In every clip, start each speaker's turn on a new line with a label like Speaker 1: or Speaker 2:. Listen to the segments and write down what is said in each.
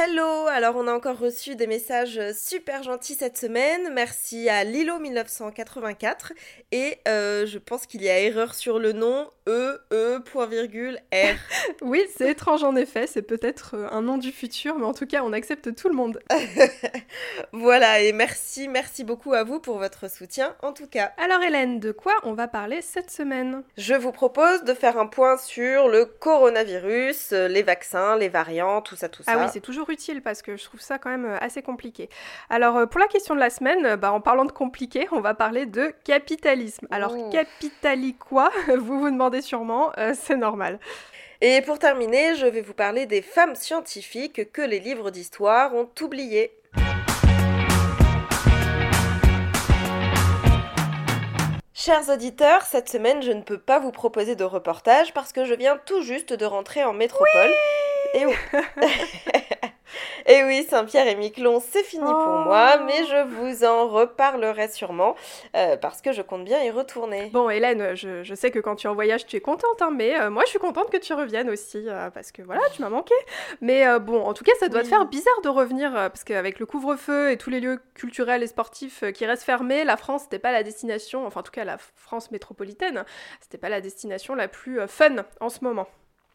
Speaker 1: Hello Alors on a encore reçu des messages super gentils cette semaine. Merci à Lilo1984. Et euh, je pense qu'il y a erreur sur le nom. E, E, point virgule, R.
Speaker 2: oui, c'est étrange en effet. C'est peut-être euh, un nom du futur, mais en tout cas, on accepte tout le monde.
Speaker 1: voilà, et merci, merci beaucoup à vous pour votre soutien en tout cas.
Speaker 2: Alors Hélène, de quoi on va parler cette semaine?
Speaker 1: Je vous propose de faire un point sur le coronavirus, les vaccins, les variants, tout ça, tout ça.
Speaker 2: Ah oui, c'est toujours utile parce que je trouve ça quand même euh, assez compliqué. Alors euh, pour la question de la semaine, euh, bah, en parlant de compliqué, on va parler de capitalisme. Alors oh. capitali quoi Vous vous demandez sûrement, c'est normal.
Speaker 1: Et pour terminer, je vais vous parler des femmes scientifiques que les livres d'histoire ont oubliées. Chers auditeurs, cette semaine, je ne peux pas vous proposer de reportage parce que je viens tout juste de rentrer en métropole. et oui. Et oui, Saint-Pierre et Miquelon, c'est fini pour oh. moi, mais je vous en reparlerai sûrement euh, parce que je compte bien y retourner.
Speaker 2: Bon, Hélène, je, sais que quand tu es en voyage, tu es contente, hein, mais euh, moi, je suis contente que tu reviennes aussi euh, parce que voilà, tu m'as manqué. Mais bon, en tout cas, ça doit te faire bizarre de revenir parce qu'avec le couvre-feu et tous les lieux culturels et sportifs qui restent fermés, la France n'était pas la destination, enfin, en tout cas, la France métropolitaine, c'était pas la destination la plus fun en ce moment.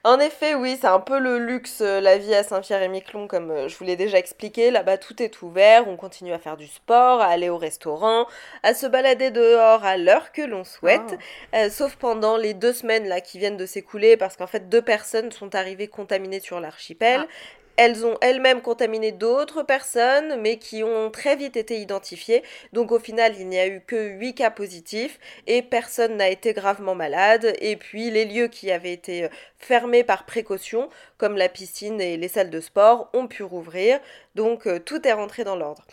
Speaker 1: En effet, oui, c'est un peu le luxe, euh, la vie à Saint-Pierre-et-Miquelon, comme euh, je vous l'ai déjà expliqué. Là-bas, tout est ouvert, on continue à faire du sport, à aller au restaurant, à se balader dehors à l'heure que l'on souhaite, euh, sauf pendant les deux semaines là qui viennent de s'écouler, parce qu'en fait, deux personnes sont arrivées contaminées sur l'archipel. Ah. Elles ont elles-mêmes contaminé d'autres personnes, mais qui ont très vite été identifiées. Donc au final, il n'y a eu que 8 cas positifs et personne n'a été gravement malade. Et puis les lieux qui avaient été euh, fermés par précaution, comme la piscine et les salles de sport, ont pu rouvrir. Donc euh, tout est rentré dans l'ordre.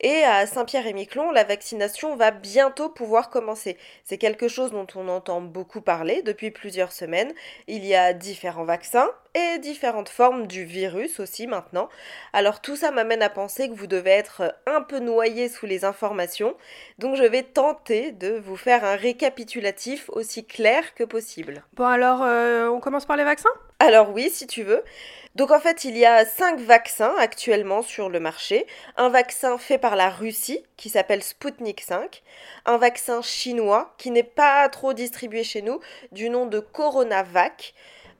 Speaker 1: Et à Saint-Pierre-et-Miquelon, la vaccination va bientôt pouvoir commencer. C'est quelque chose dont on entend beaucoup parler depuis plusieurs semaines. Il y a différents vaccins et différentes formes du virus aussi maintenant. Alors tout ça m'amène à penser que vous devez être un peu noyé sous les informations. Donc je vais tenter de vous faire un récapitulatif aussi clair que possible.
Speaker 2: Bon alors, euh, on commence par les vaccins?
Speaker 1: Alors oui, si tu veux. Donc en fait, il y a cinq vaccins actuellement sur le marché. Un vaccin fait par la Russie qui s'appelle Sputnik 5. Un vaccin chinois qui n'est pas trop distribué chez nous du nom de Coronavac.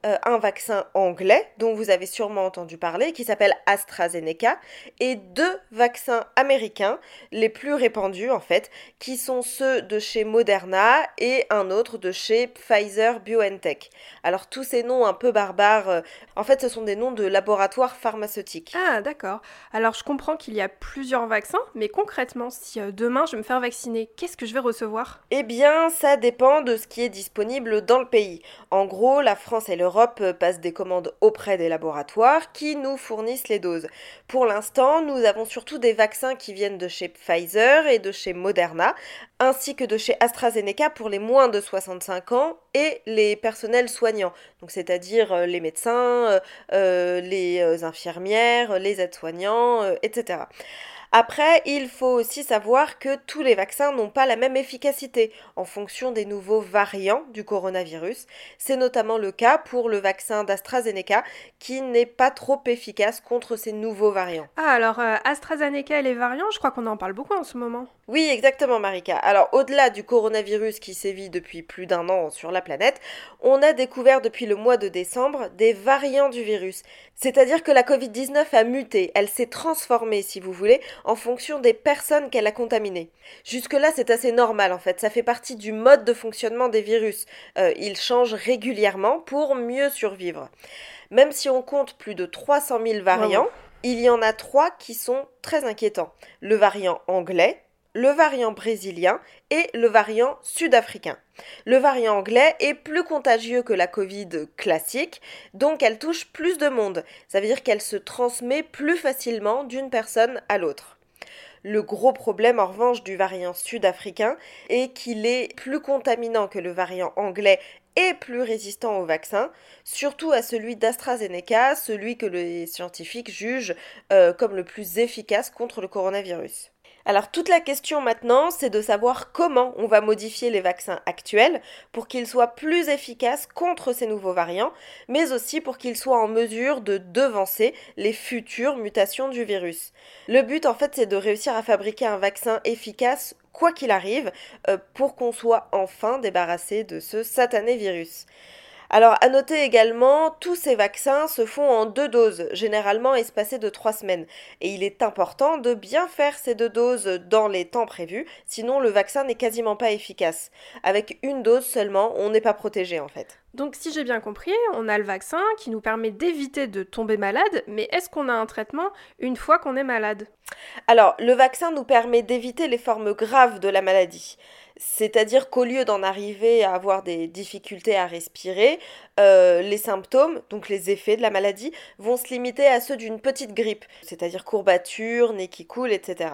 Speaker 1: Euh, un vaccin anglais dont vous avez sûrement entendu parler qui s'appelle AstraZeneca et deux vaccins américains les plus répandus en fait qui sont ceux de chez Moderna et un autre de chez Pfizer BioNTech. Alors tous ces noms un peu barbares euh, en fait ce sont des noms de laboratoires pharmaceutiques.
Speaker 2: Ah d'accord. Alors je comprends qu'il y a plusieurs vaccins mais concrètement si euh, demain je vais me faire vacciner, qu'est-ce que je vais recevoir?
Speaker 1: Eh bien ça dépend de ce qui est disponible dans le pays. En gros, la France et le l'Europe passe des commandes auprès des laboratoires qui nous fournissent les doses. Pour l'instant, nous avons surtout des vaccins qui viennent de chez Pfizer et de chez Moderna, ainsi que de chez AstraZeneca pour les moins de 65 ans et les personnels soignants, c'est-à-dire euh, les médecins, euh, euh, les infirmières, les aides-soignants, etc. Après, il faut aussi savoir que tous les vaccins n'ont pas la même efficacité en fonction des nouveaux variants du coronavirus. C'est notamment le cas pour le vaccin d'AstraZeneca qui n'est pas trop efficace contre ces nouveaux variants.
Speaker 2: Ah alors euh, AstraZeneca et les variants, je crois qu'on en parle beaucoup en ce moment.
Speaker 1: Oui, exactement Marika. Alors au-delà du coronavirus qui sévit depuis plus d'un an sur la planète, on a découvert depuis le mois de décembre des variants du virus. C'est-à-dire que la Covid-19 a muté, elle s'est transformée si vous voulez, en fonction des personnes qu'elle a contaminées. Jusque-là, c'est assez normal en fait, ça fait partie du mode de fonctionnement des virus. Euh, ils changent régulièrement pour mieux survivre. Même si on compte plus de 300 000 variants, il y en a trois qui sont très inquiétants. Le variant anglais, le variant brésilien et le variant sud-africain. Le variant anglais est plus contagieux que la Covid classique, donc elle touche plus de monde. Ça veut dire qu'elle se transmet plus facilement d'une personne à l'autre. Le gros problème en revanche du variant sud-africain est qu'il est plus contaminant que le variant anglais et plus résistant au vaccin, surtout à celui d'AstraZeneca, celui que les scientifiques jugent euh, comme le plus efficace contre le coronavirus. Alors toute la question maintenant, c'est de savoir comment on va modifier les vaccins actuels pour qu'ils soient plus efficaces contre ces nouveaux variants, mais aussi pour qu'ils soient en mesure de devancer les futures mutations du virus. Le but en fait c'est de réussir à fabriquer un vaccin efficace quoi qu'il arrive, euh, pour qu'on soit enfin débarrassé de ce satané virus. Alors, à noter également, tous ces vaccins se font en deux doses, généralement espacées de trois semaines. Et il est important de bien faire ces deux doses dans les temps prévus, sinon le vaccin n'est quasiment pas efficace. Avec une dose seulement, on n'est pas protégé en fait.
Speaker 2: Donc si j'ai bien compris, on a le vaccin qui nous permet d'éviter de tomber malade, mais est-ce qu'on a un traitement une fois qu'on est malade?
Speaker 1: Alors, le vaccin nous permet d'éviter les formes graves de la maladie. C'est-à-dire qu'au lieu d'en arriver à avoir des difficultés à respirer, euh, les symptômes, donc les effets de la maladie, vont se limiter à ceux d'une petite grippe, c'est-à-dire courbature, nez qui coule, etc.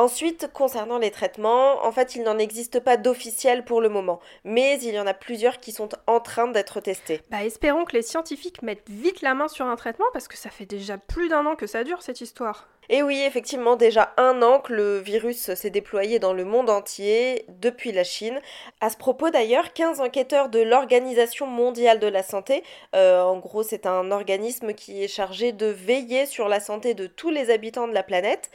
Speaker 1: Ensuite, concernant les traitements, en fait, il n'en existe pas d'officiel pour le moment, mais il y en a plusieurs qui sont en train d'être testés.
Speaker 2: Bah, espérons que les scientifiques mettent vite la main sur un traitement parce que ça fait déjà plus d'un an que ça dure cette histoire.
Speaker 1: Et oui, effectivement, déjà un an que le virus s'est déployé dans le monde entier, depuis la Chine. À ce propos d'ailleurs, 15 enquêteurs de l'Organisation mondiale de la santé, euh, en gros c'est un organisme qui est chargé de veiller sur la santé de tous les habitants de la planète,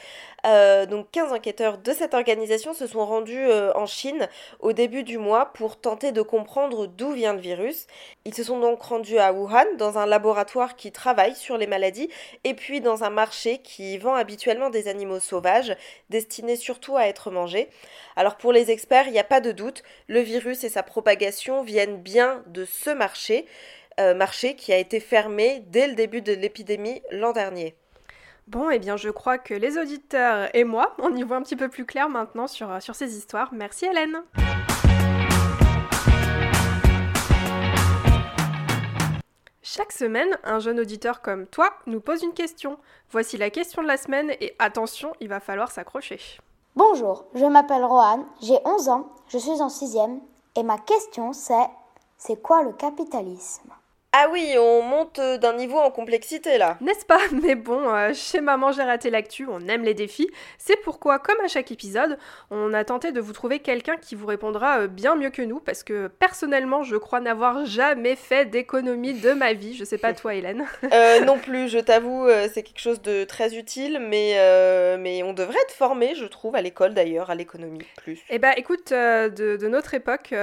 Speaker 1: euh, donc 15 enquêteurs de cette organisation se sont rendus euh, en Chine au début du mois pour tenter de comprendre d'où vient le virus. Ils se sont donc rendus à Wuhan, dans un laboratoire qui travaille sur les maladies, et puis dans un marché qui vend habituellement des animaux sauvages, destinés surtout à être mangés. Alors pour les experts, il n'y a pas de doute, le virus et sa propagation viennent bien de ce marché, euh, marché qui a été fermé dès le début de l'épidémie l'an dernier.
Speaker 2: Bon, eh bien, je crois que les auditeurs et moi, on y voit un petit peu plus clair maintenant sur, euh, sur ces histoires. Merci Hélène. Chaque semaine, un jeune auditeur comme toi nous pose une question. Voici la question de la semaine et attention, il va falloir s'accrocher.
Speaker 3: Bonjour, je m'appelle Rohan, j'ai 11 ans, je suis en 6 et ma question c'est c'est quoi le capitalisme?
Speaker 1: Ah oui, on monte d'un niveau en complexité là.
Speaker 2: N'est-ce pas? Mais bon, euh, chez Maman j'ai raté l'actu, on aime les défis. C'est pourquoi, comme à chaque épisode, on a tenté de vous trouver quelqu'un qui vous répondra euh, bien mieux que nous, parce que personnellement, je crois n'avoir jamais fait d'économie de ma vie. Je sais pas toi, Hélène.
Speaker 1: euh, non plus, je t'avoue, euh, c'est quelque chose de très utile, mais, mais on devrait être formé, je trouve, à l'école d'ailleurs, à l'économie plus.
Speaker 2: Eh bah écoute, de, de, notre époque,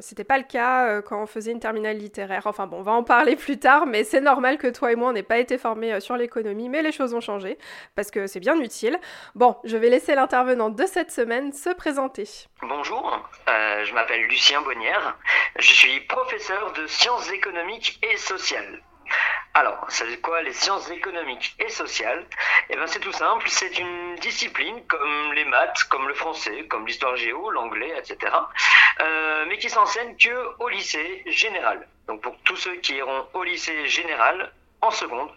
Speaker 2: c'était pas le cas quand on faisait une terminale littéraire. Enfin on va en parler plus tard, mais c'est normal que toi et moi, on n'ait pas été formés euh, sur l'économie, mais les choses ont changé, parce que c'est bien utile. Bon, je vais laisser l'intervenant de cette semaine se présenter.
Speaker 4: Bonjour, euh, je m'appelle Lucien Bonnière, je suis professeur de sciences économiques et sociales. Alors, c'est quoi les sciences économiques et sociales? Eh bien, c'est tout simple, c'est une discipline comme les maths, comme le français, comme l'histoire géo, l'anglais, etc. Euh, mais qui s'enseigne que au lycée général. Donc, pour tous ceux qui iront au lycée général en seconde,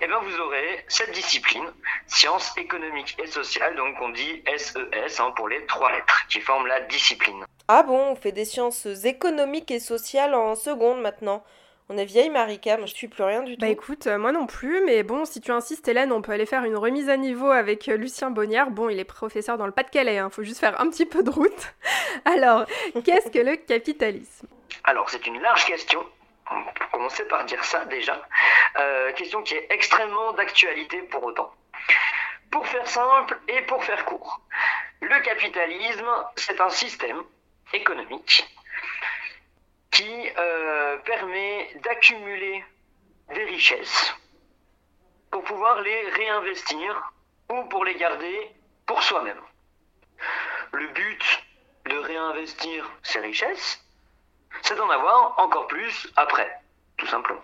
Speaker 4: eh bien, vous aurez cette discipline, sciences économiques et sociales, donc on dit SES e hein, pour les trois lettres qui forment la discipline.
Speaker 1: Ah bon, on fait des sciences économiques et sociales en seconde maintenant on est vieille Marika, moi je suis plus rien du bah
Speaker 2: tout. Bah écoute, euh, moi non plus, mais bon, si tu insistes Hélène, on peut aller faire une remise à niveau avec euh, Lucien Bonnière. Bon, il est professeur dans le Pas-de-Calais, hein, faut juste faire un petit peu de route. Alors, qu'est-ce que le capitalisme?
Speaker 4: Alors, c'est une large question. On peut commencer par dire ça déjà. Euh, question qui est extrêmement d'actualité pour autant. Pour faire simple et pour faire court, le capitalisme, c'est un système économique qui euh, permet d'accumuler des richesses pour pouvoir les réinvestir ou pour les garder pour soi-même. Le but de réinvestir ces richesses, c'est d'en avoir encore plus après, tout simplement.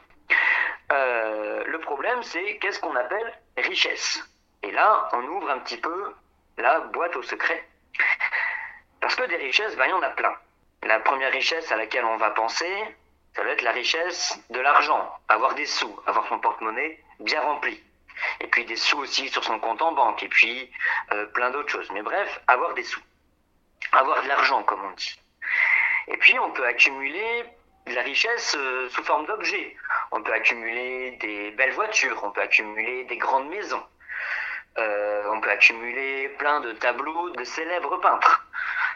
Speaker 4: Euh, le problème, c'est qu'est-ce qu'on appelle richesse? Et là, on ouvre un petit peu la boîte au secret. Parce que des richesses, ben, il y en a plein. La première richesse à laquelle on va penser, ça va être la richesse de l'argent, avoir des sous, avoir son porte-monnaie bien rempli. Et puis des sous aussi sur son compte en banque, et puis euh, plein d'autres choses. Mais bref, avoir des sous. Avoir de l'argent, comme on dit. Et puis on peut accumuler de la richesse euh, sous forme d'objets. On peut accumuler des belles voitures, on peut accumuler des grandes maisons. Euh, on peut accumuler plein de tableaux de célèbres peintres.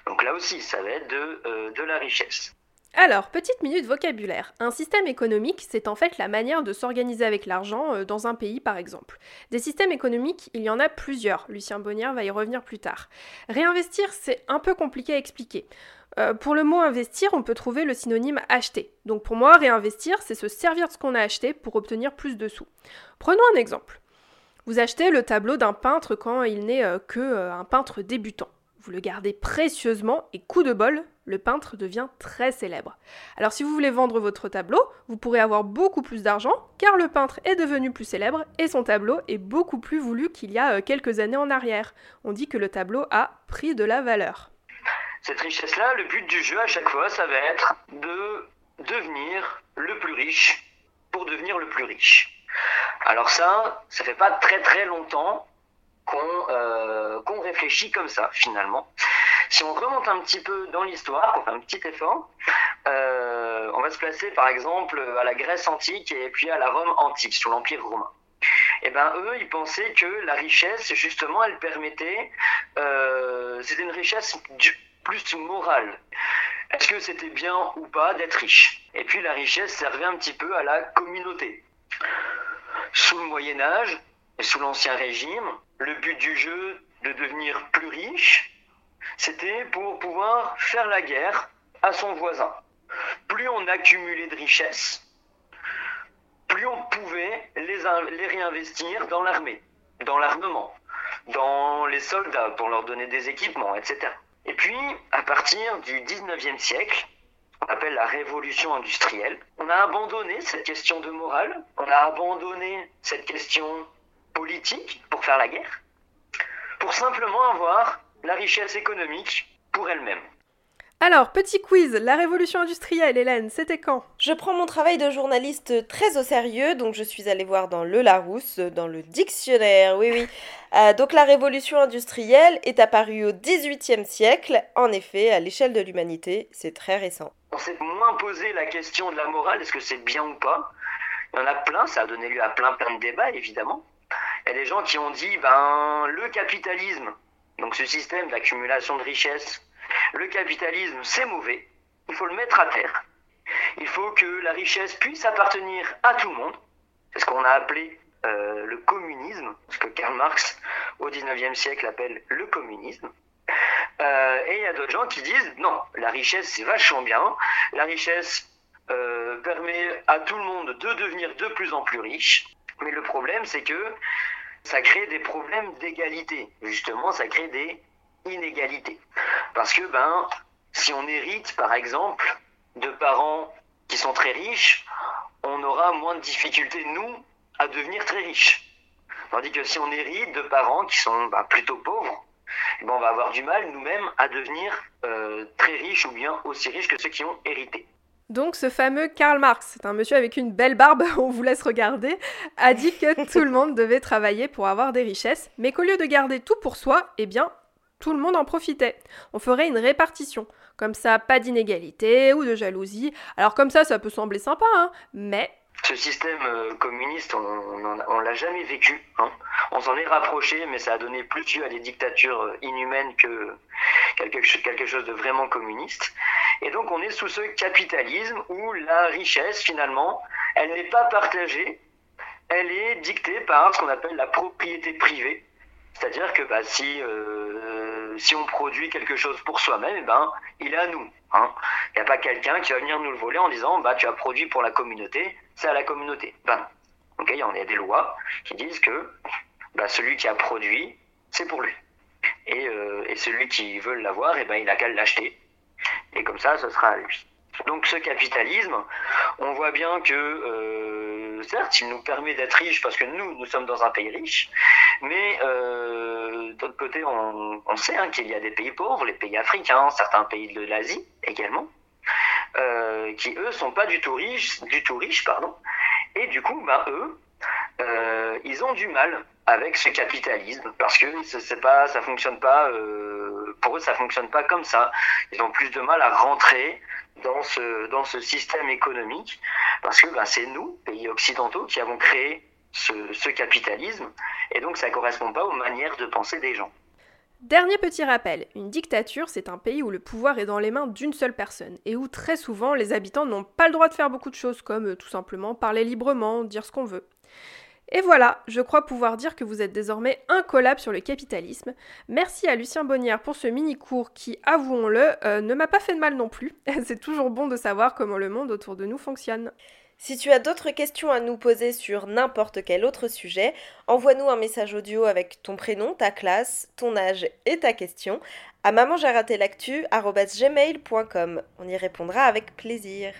Speaker 4: Donc là aussi, ça va être de, de la richesse.
Speaker 2: Alors, petite minute vocabulaire. Un système économique, c'est en fait la manière de s'organiser avec l'argent euh, dans un pays par exemple. Des systèmes économiques, il y en a plusieurs. Lucien Bonnière va y revenir plus tard. Réinvestir, c'est un peu compliqué à expliquer. Euh, pour le mot investir, on peut trouver le synonyme acheter. Donc pour moi, réinvestir, c'est se servir de ce qu'on a acheté pour obtenir plus de sous. Prenons un exemple. Vous achetez le tableau d'un peintre quand il n'est euh, que un peintre débutant. Vous le gardez précieusement et coup de bol, le peintre devient très célèbre. Alors si vous voulez vendre votre tableau, vous pourrez avoir beaucoup plus d'argent car le peintre est devenu plus célèbre et son tableau est beaucoup plus voulu qu'il y a euh, quelques années en arrière. On dit que le tableau a pris de la valeur.
Speaker 4: Cette richesse-là, le but du jeu à chaque fois, ça va être de devenir le plus riche pour devenir le plus riche. Alors ça, ça fait pas très très longtemps euh, qu'on réfléchit comme ça finalement. Si on remonte un petit peu dans l'histoire, qu'on fait un petit effort, euh, on va se placer par exemple à la Grèce antique et puis à la Rome antique, sur l'Empire romain. Et eh ben eux, ils pensaient que la richesse, justement, elle permettait, euh, c'était une richesse plus morale. Est-ce que c'était bien ou pas d'être riche? Et puis la richesse servait un petit peu à la communauté. Sous le Moyen Âge sous l'Ancien Régime, le but du jeu de devenir plus riche, c'était pour pouvoir faire la guerre à son voisin. Plus on accumulait de richesses, plus on pouvait les, les réinvestir dans l'armée, dans l'armement, dans les soldats pour leur donner des équipements, etc. Et puis, à partir du 19e siècle, on appelle la révolution industrielle, on a abandonné cette question de morale, on a abandonné cette question politique pour faire la guerre, pour simplement avoir la richesse économique pour elle-même.
Speaker 2: Alors, petit quiz, la révolution industrielle, Hélène, c'était quand?
Speaker 1: Je prends mon travail de journaliste très au sérieux, donc je suis allée voir dans le Larousse, dans le dictionnaire, oui oui. Euh, donc la révolution industrielle est apparue au XVIIIe siècle, en effet, à l'échelle de l'humanité, c'est très récent.
Speaker 4: On s'est moins posé la question de la morale, est-ce que c'est bien ou pas? Il y en a plein, ça a donné lieu à plein plein de débats, évidemment. Il y a des gens qui ont dit, ben, le capitalisme, donc ce système d'accumulation de richesses, le capitalisme, c'est mauvais. Il faut le mettre à terre. Il faut que la richesse puisse appartenir à tout le monde. C'est ce qu'on a appelé euh, le communisme, ce que Karl Marx au 19e siècle appelle le communisme. Euh, et il y a d'autres gens qui disent non, la richesse c'est vachement bien, la richesse euh, permet à tout le monde de devenir de plus en plus riche, mais le problème c'est que ça crée des problèmes d'égalité. Justement, ça crée des inégalités. Parce que, ben, si on hérite, par exemple, de parents qui sont très riches, on aura moins de difficultés, nous, à devenir très riches. Tandis que si on hérite de parents qui sont ben, plutôt pauvres, eh ben, on va avoir du mal nous-mêmes à devenir euh, très riches ou bien aussi riches que ceux qui ont hérité.
Speaker 2: Donc ce fameux Karl Marx, c'est un monsieur avec une belle barbe, on vous laisse regarder, a dit que tout le monde devait travailler pour avoir des richesses, mais qu'au lieu de garder tout pour soi, eh bien, tout le monde en profitait. On ferait une répartition. Comme ça, pas d'inégalité ou de jalousie. Alors comme ça, ça peut sembler sympa, hein, mais
Speaker 4: ce système euh, communiste, on, ne l'a jamais vécu. Hein. On s'en est rapproché, mais ça a donné plus lieu à des dictatures euh, inhumaines que quelque, quelque chose de vraiment communiste. Et donc on est sous ce capitalisme où la richesse, finalement, elle n'est pas partagée, elle est dictée par ce qu'on appelle la propriété privée. C'est-à-dire que bah, si, euh, si on produit quelque chose pour soi-même, ben, il est à nous. Hein. Il n'y a pas quelqu'un qui va venir nous le voler en disant bah, tu as produit pour la communauté, c'est à la communauté. Ben, il y a des lois qui disent que bah, celui qui a produit, c'est pour lui. Et, euh, celui qui veut l'avoir, eh ben, il a qu'à l'acheter. Et comme ça, ce sera à lui. Donc ce capitalisme, on voit bien que, euh, certes, il nous permet d'être riches parce que nous, nous sommes dans un pays riche, Mais d'autre côté, on, sait hein, qu'il y a des pays pauvres, les pays africains, certains pays de l'Asie également, qui eux sont pas du tout riches, du tout riches, pardon. Et du coup, bah, eux, ils ont du mal avec ce capitalisme parce que ça fonctionne pas. Euh, pour eux, ça fonctionne pas comme ça. Ils ont plus de mal à rentrer dans ce dans ce système économique parce que bah, c'est nous, pays occidentaux, qui avons créé ce, capitalisme et donc ça correspond pas aux manières de penser des gens.
Speaker 2: Dernier petit rappel, une dictature, c'est un pays où le pouvoir est dans les mains d'une seule personne, et où très souvent les habitants n'ont pas le droit de faire beaucoup de choses, comme euh, tout simplement parler librement, dire ce qu'on veut. Et voilà, je crois pouvoir dire que vous êtes désormais incollable sur le capitalisme. Merci à Lucien Bonnière pour ce mini-cours qui, avouons-le, euh, ne m'a pas fait de mal non plus. C'est toujours bon de savoir comment le monde autour de nous fonctionne.
Speaker 1: Si tu as d'autres questions à nous poser sur n'importe quel autre sujet, envoie-nous un message audio avec ton prénom, ta classe, ton âge et ta question à mamanjaraté-l'actu@gmail.com. On y répondra avec plaisir.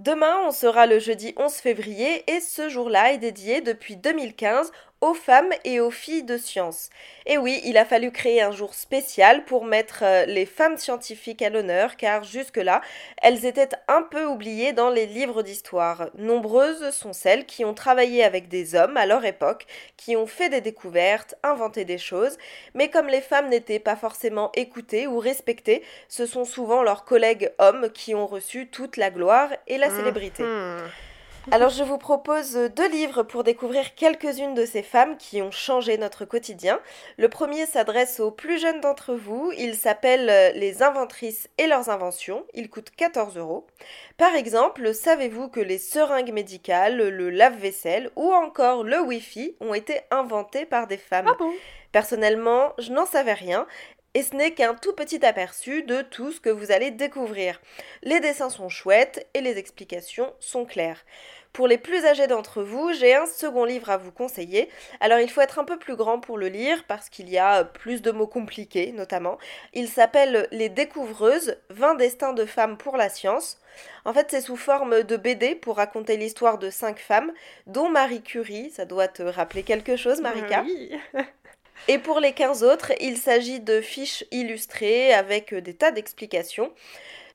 Speaker 1: Demain, on sera le jeudi 11 février et ce jour-là est dédié depuis 2015 aux femmes et aux filles de science. Et oui, il a fallu créer un jour spécial pour mettre euh, les femmes scientifiques à l'honneur, car jusque-là, elles étaient un peu oubliées dans les livres d'histoire. Nombreuses sont celles qui ont travaillé avec des hommes à leur époque, qui ont fait des découvertes, inventé des choses, mais comme les femmes n'étaient pas forcément écoutées ou respectées, ce sont souvent leurs collègues hommes qui ont reçu toute la gloire et la célébrité. Alors je vous propose deux livres pour découvrir quelques-unes de ces femmes qui ont changé notre quotidien. Le premier s'adresse aux plus jeunes d'entre vous. Il s'appelle Les inventrices et leurs inventions. Il coûte 14 euros. Par exemple, savez-vous que les seringues médicales, le lave-vaisselle ou encore le Wi-Fi ont été inventés par des femmes?
Speaker 2: Ah bon?
Speaker 1: Personnellement, je n'en savais rien et ce n'est qu'un tout petit aperçu de tout ce que vous allez découvrir. Les dessins sont chouettes et les explications sont claires. Pour les plus âgés d'entre vous, j'ai un second livre à vous conseiller. Alors il faut être un peu plus grand pour le lire parce qu'il y a plus de mots compliqués notamment. Il s'appelle Les Découvreuses, 20 destins de femmes pour la science. En fait, c'est sous forme de BD pour raconter l'histoire de cinq femmes, dont Marie Curie. Ça doit te rappeler quelque chose, Marika
Speaker 2: oui.
Speaker 1: Et pour les 15 autres, il s'agit de fiches illustrées avec des tas d'explications.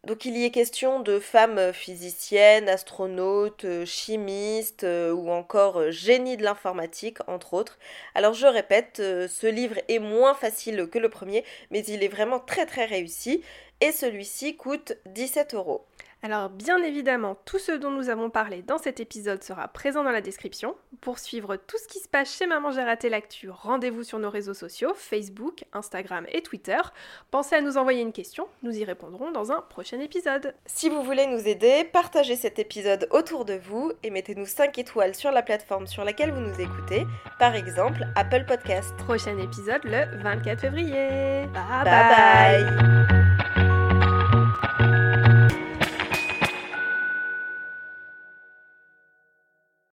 Speaker 1: Donc il y est question de femmes physiciennes, astronautes, chimistes euh, ou encore euh, génies de l'informatique, entre autres. Alors je répète, euh, ce livre est moins facile que le premier, mais il est vraiment très très réussi. Et celui-ci coûte 17 euros.
Speaker 2: Alors bien évidemment, tout ce dont nous avons parlé dans cet épisode sera présent dans la description. Pour suivre tout ce qui se passe chez Maman J'ai raté l'actu, rendez-vous sur nos réseaux sociaux, Facebook, Instagram et Twitter. Pensez à nous envoyer une question, nous y répondrons dans un prochain épisode.
Speaker 1: Si vous voulez nous aider, partagez cet épisode autour de vous et mettez-nous 5 étoiles sur la plateforme sur laquelle vous nous écoutez, par exemple Apple Podcast.
Speaker 2: Prochain épisode le 24 février.
Speaker 1: bye. bye.